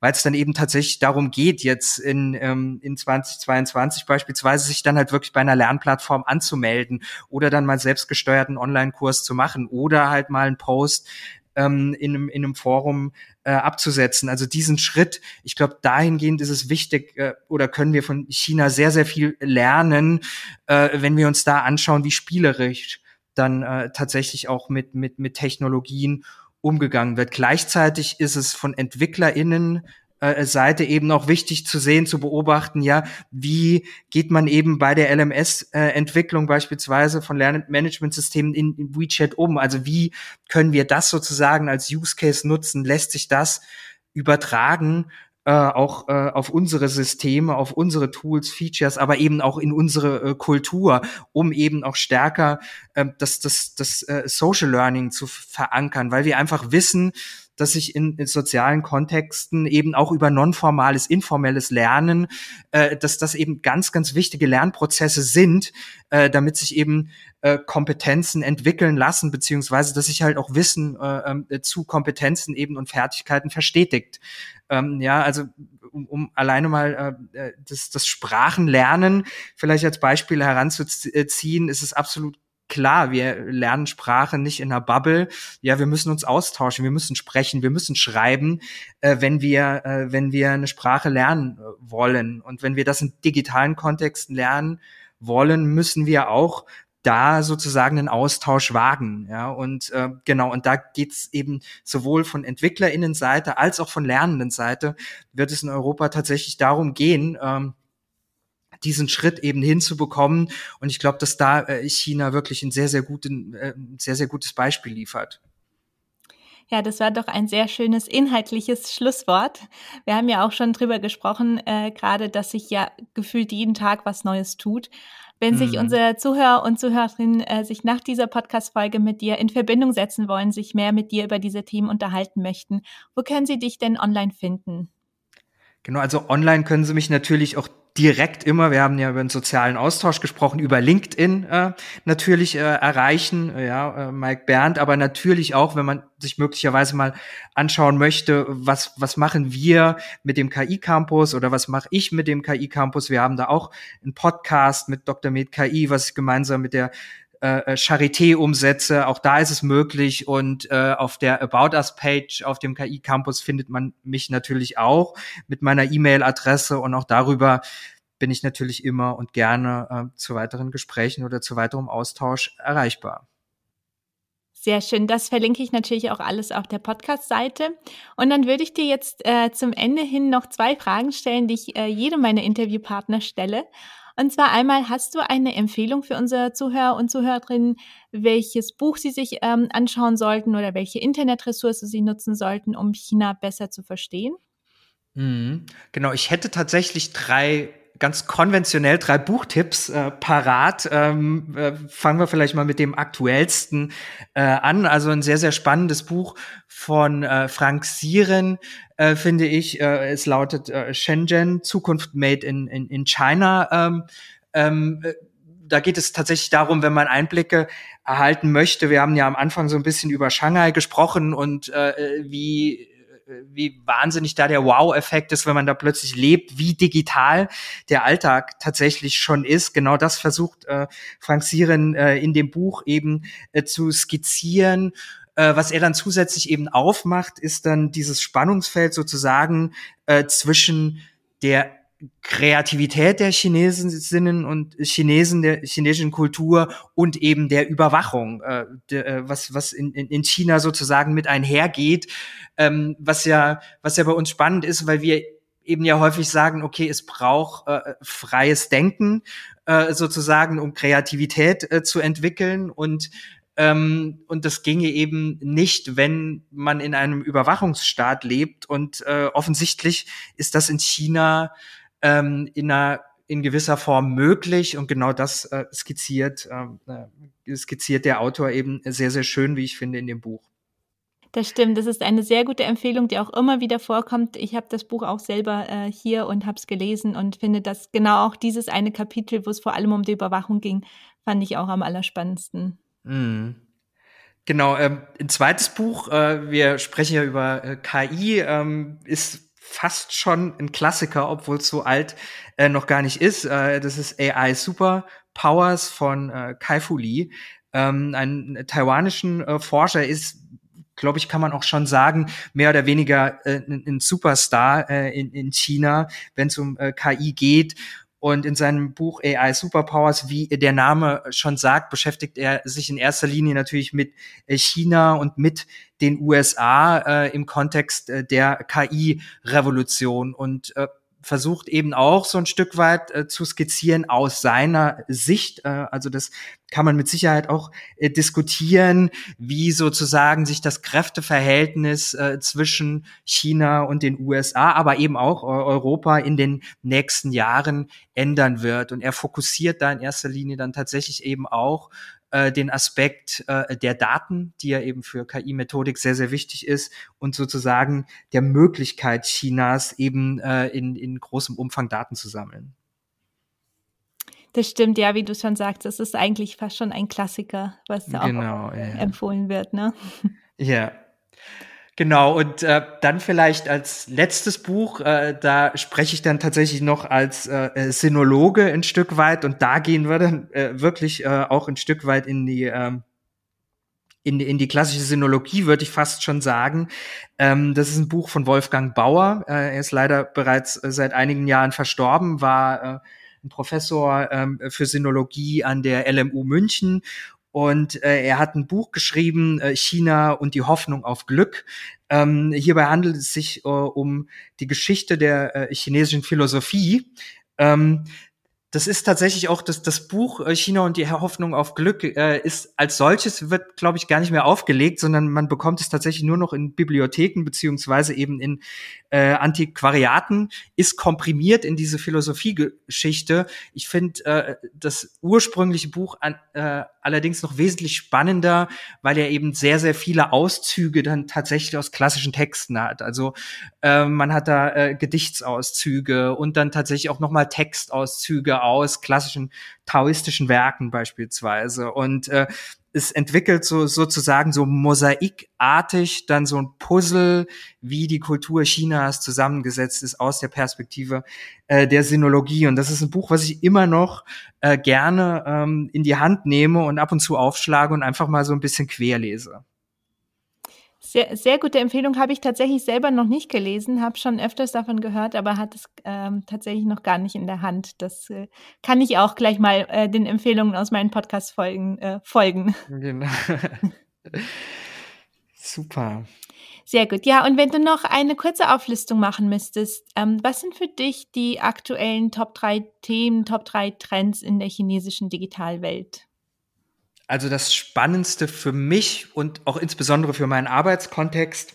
weil es dann eben tatsächlich darum geht, jetzt in, ähm, in 2022 beispielsweise sich dann halt wirklich bei einer Lernplattform anzumelden oder dann mal selbstgesteuerten Online-Kurs zu machen oder halt mal einen Post ähm, in, einem, in einem Forum äh, abzusetzen. Also diesen Schritt, ich glaube, dahingehend ist es wichtig äh, oder können wir von China sehr, sehr viel lernen, äh, wenn wir uns da anschauen, wie spielerisch dann äh, tatsächlich auch mit, mit, mit Technologien umgegangen wird. Gleichzeitig ist es von EntwicklerInnen äh, Seite eben auch wichtig zu sehen, zu beobachten, ja, wie geht man eben bei der LMS-Entwicklung beispielsweise von Lernmanagementsystemen in, WeChat um? Also wie können wir das sozusagen als Use Case nutzen? Lässt sich das übertragen äh, auch äh, auf unsere Systeme, auf unsere Tools, Features, aber eben auch in unsere äh, Kultur, um eben auch stärker äh, das, das, das äh, Social Learning zu verankern, weil wir einfach wissen, dass sich in, in sozialen Kontexten eben auch über nonformales, informelles Lernen, äh, dass das eben ganz, ganz wichtige Lernprozesse sind, äh, damit sich eben äh, Kompetenzen entwickeln lassen, beziehungsweise dass sich halt auch Wissen äh, äh, zu Kompetenzen eben und Fertigkeiten verstetigt. Ähm, ja, also um, um alleine mal äh, äh das, das Sprachenlernen vielleicht als Beispiel heranzuziehen, ist es absolut klar, wir lernen Sprache nicht in einer Bubble. Ja, wir müssen uns austauschen, wir müssen sprechen, wir müssen schreiben, äh, wenn wir, äh, wenn wir eine Sprache lernen äh, wollen. Und wenn wir das in digitalen Kontexten lernen wollen, müssen wir auch da sozusagen einen Austausch wagen. Ja, und äh, genau, und da geht's eben sowohl von EntwicklerInnenseite als auch von Lernendenseite wird es in Europa tatsächlich darum gehen, ähm, diesen Schritt eben hinzubekommen. Und ich glaube, dass da äh, China wirklich ein sehr, sehr, guten, äh, sehr, sehr gutes Beispiel liefert. Ja, das war doch ein sehr schönes inhaltliches Schlusswort. Wir haben ja auch schon drüber gesprochen, äh, gerade, dass sich ja gefühlt jeden Tag was Neues tut. Wenn sich mhm. unsere Zuhörer und Zuhörerinnen äh, sich nach dieser Podcast-Folge mit dir in Verbindung setzen wollen, sich mehr mit dir über diese Themen unterhalten möchten, wo können sie dich denn online finden? Genau, also online können Sie mich natürlich auch direkt immer, wir haben ja über den sozialen Austausch gesprochen, über LinkedIn äh, natürlich äh, erreichen, ja, äh, Mike Bernd, aber natürlich auch, wenn man sich möglicherweise mal anschauen möchte, was, was machen wir mit dem KI-Campus oder was mache ich mit dem KI-Campus. Wir haben da auch einen Podcast mit Dr. Med KI, was ich gemeinsam mit der äh, äh, Charité umsetze. Auch da ist es möglich. Und äh, auf der About Us Page auf dem KI Campus findet man mich natürlich auch mit meiner E-Mail-Adresse und auch darüber bin ich natürlich immer und gerne äh, zu weiteren Gesprächen oder zu weiterem Austausch erreichbar. Sehr schön. Das verlinke ich natürlich auch alles auf der Podcast-Seite. Und dann würde ich dir jetzt äh, zum Ende hin noch zwei Fragen stellen, die ich äh, jedem meiner Interviewpartner stelle. Und zwar einmal, hast du eine Empfehlung für unsere Zuhörer und Zuhörerinnen, welches Buch sie sich ähm, anschauen sollten oder welche Internetressource sie nutzen sollten, um China besser zu verstehen? Mhm. Genau, ich hätte tatsächlich drei ganz konventionell drei Buchtipps äh, parat. Ähm, äh, fangen wir vielleicht mal mit dem aktuellsten äh, an. Also ein sehr, sehr spannendes Buch von äh, Frank Sieren, äh, finde ich. Äh, es lautet äh, Shenzhen, Zukunft Made in, in, in China. Ähm, ähm, äh, da geht es tatsächlich darum, wenn man Einblicke erhalten möchte. Wir haben ja am Anfang so ein bisschen über Shanghai gesprochen und äh, wie wie wahnsinnig da der Wow-Effekt ist, wenn man da plötzlich lebt, wie digital der Alltag tatsächlich schon ist. Genau das versucht äh, Frank Siren äh, in dem Buch eben äh, zu skizzieren. Äh, was er dann zusätzlich eben aufmacht, ist dann dieses Spannungsfeld sozusagen äh, zwischen der Kreativität der Chinesinnen und Chinesen der chinesischen Kultur und eben der Überwachung, äh, de, äh, was was in, in China sozusagen mit einhergeht, ähm, was ja was ja bei uns spannend ist, weil wir eben ja häufig sagen, okay, es braucht äh, freies Denken äh, sozusagen, um Kreativität äh, zu entwickeln und ähm, und das ginge eben nicht, wenn man in einem Überwachungsstaat lebt. Und äh, offensichtlich ist das in China ähm, in einer in gewisser Form möglich und genau das äh, skizziert ähm, äh, skizziert der Autor eben sehr sehr schön, wie ich finde in dem Buch. Das stimmt, das ist eine sehr gute Empfehlung, die auch immer wieder vorkommt. Ich habe das Buch auch selber äh, hier und habe es gelesen und finde, dass genau auch dieses eine Kapitel, wo es vor allem um die Überwachung ging, fand ich auch am allerspannendsten. Mm. Genau, ähm, ein zweites Buch, äh, wir sprechen ja über äh, KI, ähm, ist fast schon ein Klassiker, obwohl es so alt äh, noch gar nicht ist. Äh, das ist AI Super Powers von äh, Kai Fu Lee. Ähm, ein taiwanischen äh, Forscher ist glaube ich, kann man auch schon sagen, mehr oder weniger äh, ein, ein Superstar äh, in, in China, wenn es um äh, KI geht. Und in seinem Buch AI Superpowers, wie der Name schon sagt, beschäftigt er sich in erster Linie natürlich mit äh, China und mit den USA äh, im Kontext äh, der KI-Revolution. Und äh, versucht eben auch so ein Stück weit äh, zu skizzieren aus seiner Sicht. Äh, also das kann man mit Sicherheit auch äh, diskutieren, wie sozusagen sich das Kräfteverhältnis äh, zwischen China und den USA, aber eben auch Europa in den nächsten Jahren ändern wird. Und er fokussiert da in erster Linie dann tatsächlich eben auch äh, den Aspekt äh, der Daten, die ja eben für KI-Methodik sehr, sehr wichtig ist und sozusagen der Möglichkeit Chinas eben äh, in, in großem Umfang Daten zu sammeln. Das stimmt, ja, wie du schon sagst, das ist eigentlich fast schon ein Klassiker, was da genau, auch ja. empfohlen wird, ne? Ja. Genau, und äh, dann vielleicht als letztes Buch, äh, da spreche ich dann tatsächlich noch als äh, äh, Sinologe ein Stück weit und da gehen wir dann äh, wirklich äh, auch ein Stück weit in die ähm, in, in die klassische Sinologie, würde ich fast schon sagen. Ähm, das ist ein Buch von Wolfgang Bauer. Äh, er ist leider bereits äh, seit einigen Jahren verstorben, war äh, ein Professor ähm, für Sinologie an der LMU München und äh, er hat ein Buch geschrieben, äh, China und die Hoffnung auf Glück. Ähm, hierbei handelt es sich äh, um die Geschichte der äh, chinesischen Philosophie. Ähm, das ist tatsächlich auch das, das Buch äh, China und die Hoffnung auf Glück äh, ist als solches wird, glaube ich, gar nicht mehr aufgelegt, sondern man bekommt es tatsächlich nur noch in Bibliotheken beziehungsweise eben in äh, Antiquariaten, ist komprimiert in diese Philosophiegeschichte. Ich finde äh, das ursprüngliche Buch an, äh, allerdings noch wesentlich spannender, weil er eben sehr, sehr viele Auszüge dann tatsächlich aus klassischen Texten hat. Also äh, man hat da äh, Gedichtsauszüge und dann tatsächlich auch nochmal Textauszüge aus klassischen taoistischen Werken beispielsweise. Und äh, es entwickelt so sozusagen so mosaikartig dann so ein Puzzle, wie die Kultur Chinas zusammengesetzt ist aus der Perspektive äh, der Sinologie. Und das ist ein Buch, was ich immer noch äh, gerne ähm, in die Hand nehme und ab und zu aufschlage und einfach mal so ein bisschen querlese. Sehr, sehr gute Empfehlung habe ich tatsächlich selber noch nicht gelesen, habe schon öfters davon gehört, aber hat es ähm, tatsächlich noch gar nicht in der Hand. Das äh, kann ich auch gleich mal äh, den Empfehlungen aus meinen Podcast-Folgen äh, folgen. [LAUGHS] Genau. Super. Sehr gut. Ja, und wenn du noch eine kurze Auflistung machen müsstest, ähm, was sind für dich die aktuellen Top 3 Themen, Top 3 Trends in der chinesischen Digitalwelt? Also das Spannendste für mich und auch insbesondere für meinen Arbeitskontext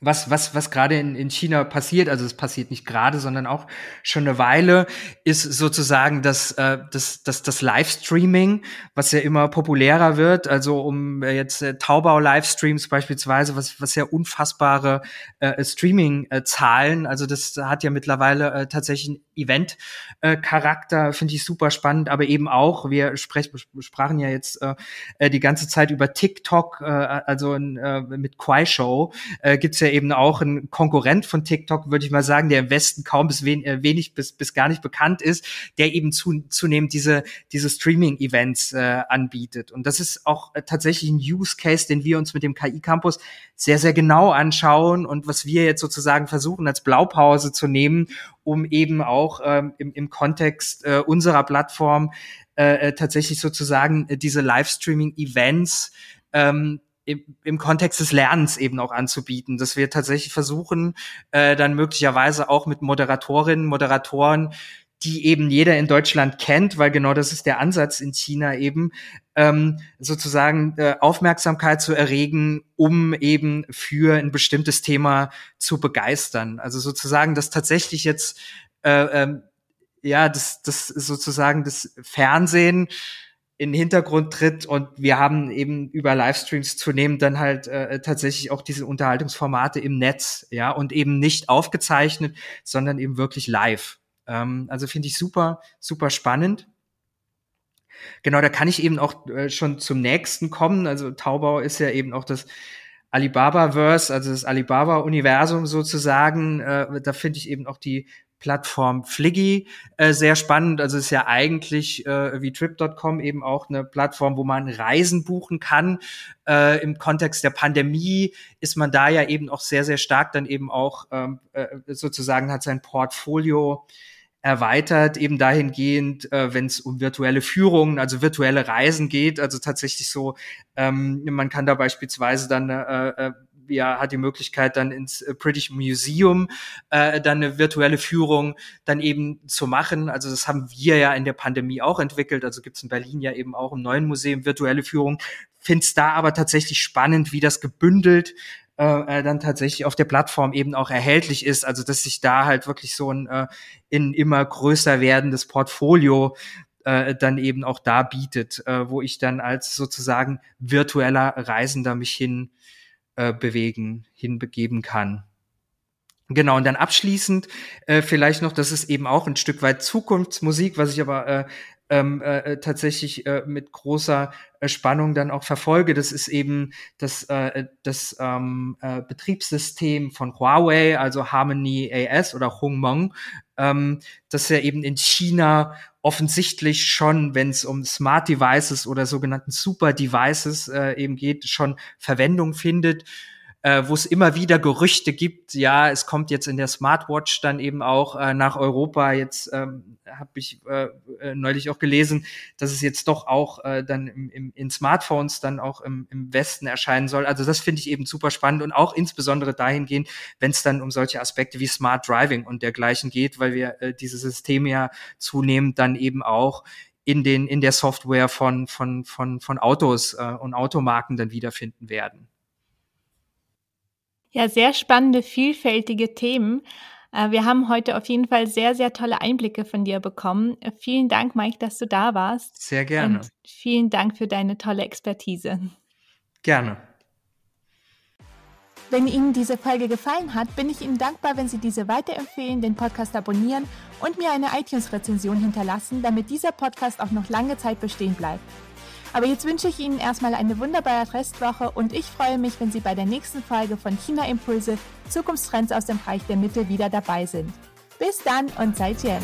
was, was, was gerade in, in China passiert, also es passiert nicht gerade, sondern auch schon eine Weile, ist sozusagen das, äh, das, das, das Livestreaming, was ja immer populärer wird. Also um äh, jetzt äh, Taubau-Livestreams beispielsweise, was, was ja unfassbare äh, Streaming-Zahlen, also das hat ja mittlerweile äh, tatsächlich einen Event-Charakter, finde ich super spannend, aber eben auch, wir sprech, sprachen ja jetzt äh, äh die ganze Zeit über TikTok, äh, also äh, mit Quai Show, äh, gibt's ja ja eben auch ein Konkurrent von TikTok, würde ich mal sagen, der im Westen kaum bis wen, äh, wenig bis, bis gar nicht bekannt ist, der eben zu, zunehmend diese, diese Streaming-Events äh, anbietet. Und das ist auch äh, tatsächlich ein Use Case, den wir uns mit dem KI-Campus sehr, sehr genau anschauen und was wir jetzt sozusagen versuchen als Blaupause zu nehmen, um eben auch ähm, im, im Kontext äh, unserer Plattform äh, äh tatsächlich sozusagen diese Livestreaming-Events ähm, im, im Kontext des Lernens eben auch anzubieten, dass wir tatsächlich versuchen, äh, dann möglicherweise auch mit Moderatorinnen, Moderatoren, die eben jeder in Deutschland kennt, weil genau das ist der Ansatz in China eben, ähm, sozusagen äh, Aufmerksamkeit zu erregen, um eben für ein bestimmtes Thema zu begeistern. Also sozusagen, dass tatsächlich jetzt äh, ähm, ja, das, das sozusagen das Fernsehen in den Hintergrund tritt und wir haben eben über Livestreams zunehmend dann halt äh, tatsächlich auch diese Unterhaltungsformate im Netz, ja, und eben nicht aufgezeichnet, sondern eben wirklich live. Ähm, also finde ich super, super spannend. Genau, da kann ich eben auch äh, schon zum nächsten kommen. Also Taubau ist ja eben auch das Alibaba-Verse, also das Alibaba-Universum sozusagen. Äh, da finde ich eben auch die Plattform Fliggy äh, sehr spannend. Also ist ja eigentlich äh, wie Trip.com eben auch eine Plattform, wo man Reisen buchen kann. Äh, Im Kontext der Pandemie ist man da ja eben auch sehr, sehr stark dann eben auch ähm, äh, sozusagen hat sein Portfolio erweitert, eben dahingehend, äh, wenn es um virtuelle Führungen, also virtuelle Reisen geht, also tatsächlich so, ähm, man kann da beispielsweise dann äh, äh, ja, hat die Möglichkeit, dann ins äh, British Museum äh, dann eine virtuelle Führung dann eben zu machen. Also das haben wir ja in der Pandemie auch entwickelt. Also gibt es in Berlin ja eben auch im neuen Museum virtuelle Führung. Find's da aber tatsächlich spannend, wie das gebündelt äh, äh, dann tatsächlich auf der Plattform eben auch erhältlich ist. Also dass sich da halt wirklich so ein äh, in immer größer werdendes Portfolio äh, dann eben auch da bietet, äh, wo ich dann als sozusagen virtueller Reisender mich hin äh, bewegen, hinbegeben kann. Genau, und dann abschließend äh, vielleicht noch, das ist eben auch ein Stück weit Zukunftsmusik, was ich aber äh, ähm, äh, tatsächlich äh, mit großer äh, Spannung dann auch verfolge. Das ist eben das, äh, das ähm, äh, Betriebssystem von Huawei, also Harmony AS oder Hongmeng, ähm, das ja eben in China offensichtlich schon, wenn es um Smart Devices oder sogenannten Super Devices äh, eben geht, schon Verwendung findet äh, wo es immer wieder Gerüchte gibt, ja, es kommt jetzt in der Smartwatch dann eben auch äh, nach Europa. Jetzt ähm, habe ich äh, äh, neulich auch gelesen, dass es jetzt doch auch äh, dann im, im, in Smartphones dann auch im, im Westen erscheinen soll. Also das finde ich eben super spannend und auch insbesondere dahingehend, wenn es dann um solche Aspekte wie Smart Driving und dergleichen geht, weil wir äh, diese Systeme ja zunehmend dann eben auch in den in der Software von von von von Autos äh, und Automarken dann wiederfinden werden. Ja, sehr spannende, vielfältige Themen. Äh, wir haben heute auf jeden Fall sehr, sehr tolle Einblicke von dir bekommen. Äh, vielen Dank, Mike, dass du da warst. Sehr gerne. Und vielen Dank für deine tolle Expertise. Gerne. Wenn Ihnen diese Folge gefallen hat, bin ich Ihnen dankbar, wenn Sie diese weiterempfehlen, den Podcast abonnieren und mir eine iTunes-Rezension hinterlassen, damit dieser Podcast auch noch lange Zeit bestehen bleibt. Aber jetzt wünsche ich Ihnen erstmal eine wunderbare Restwoche und ich freue mich, wenn Sie bei der nächsten Folge von China Impulse Zukunftstrends aus dem Bereich der Mitte wieder dabei sind. Bis dann und seid Jen.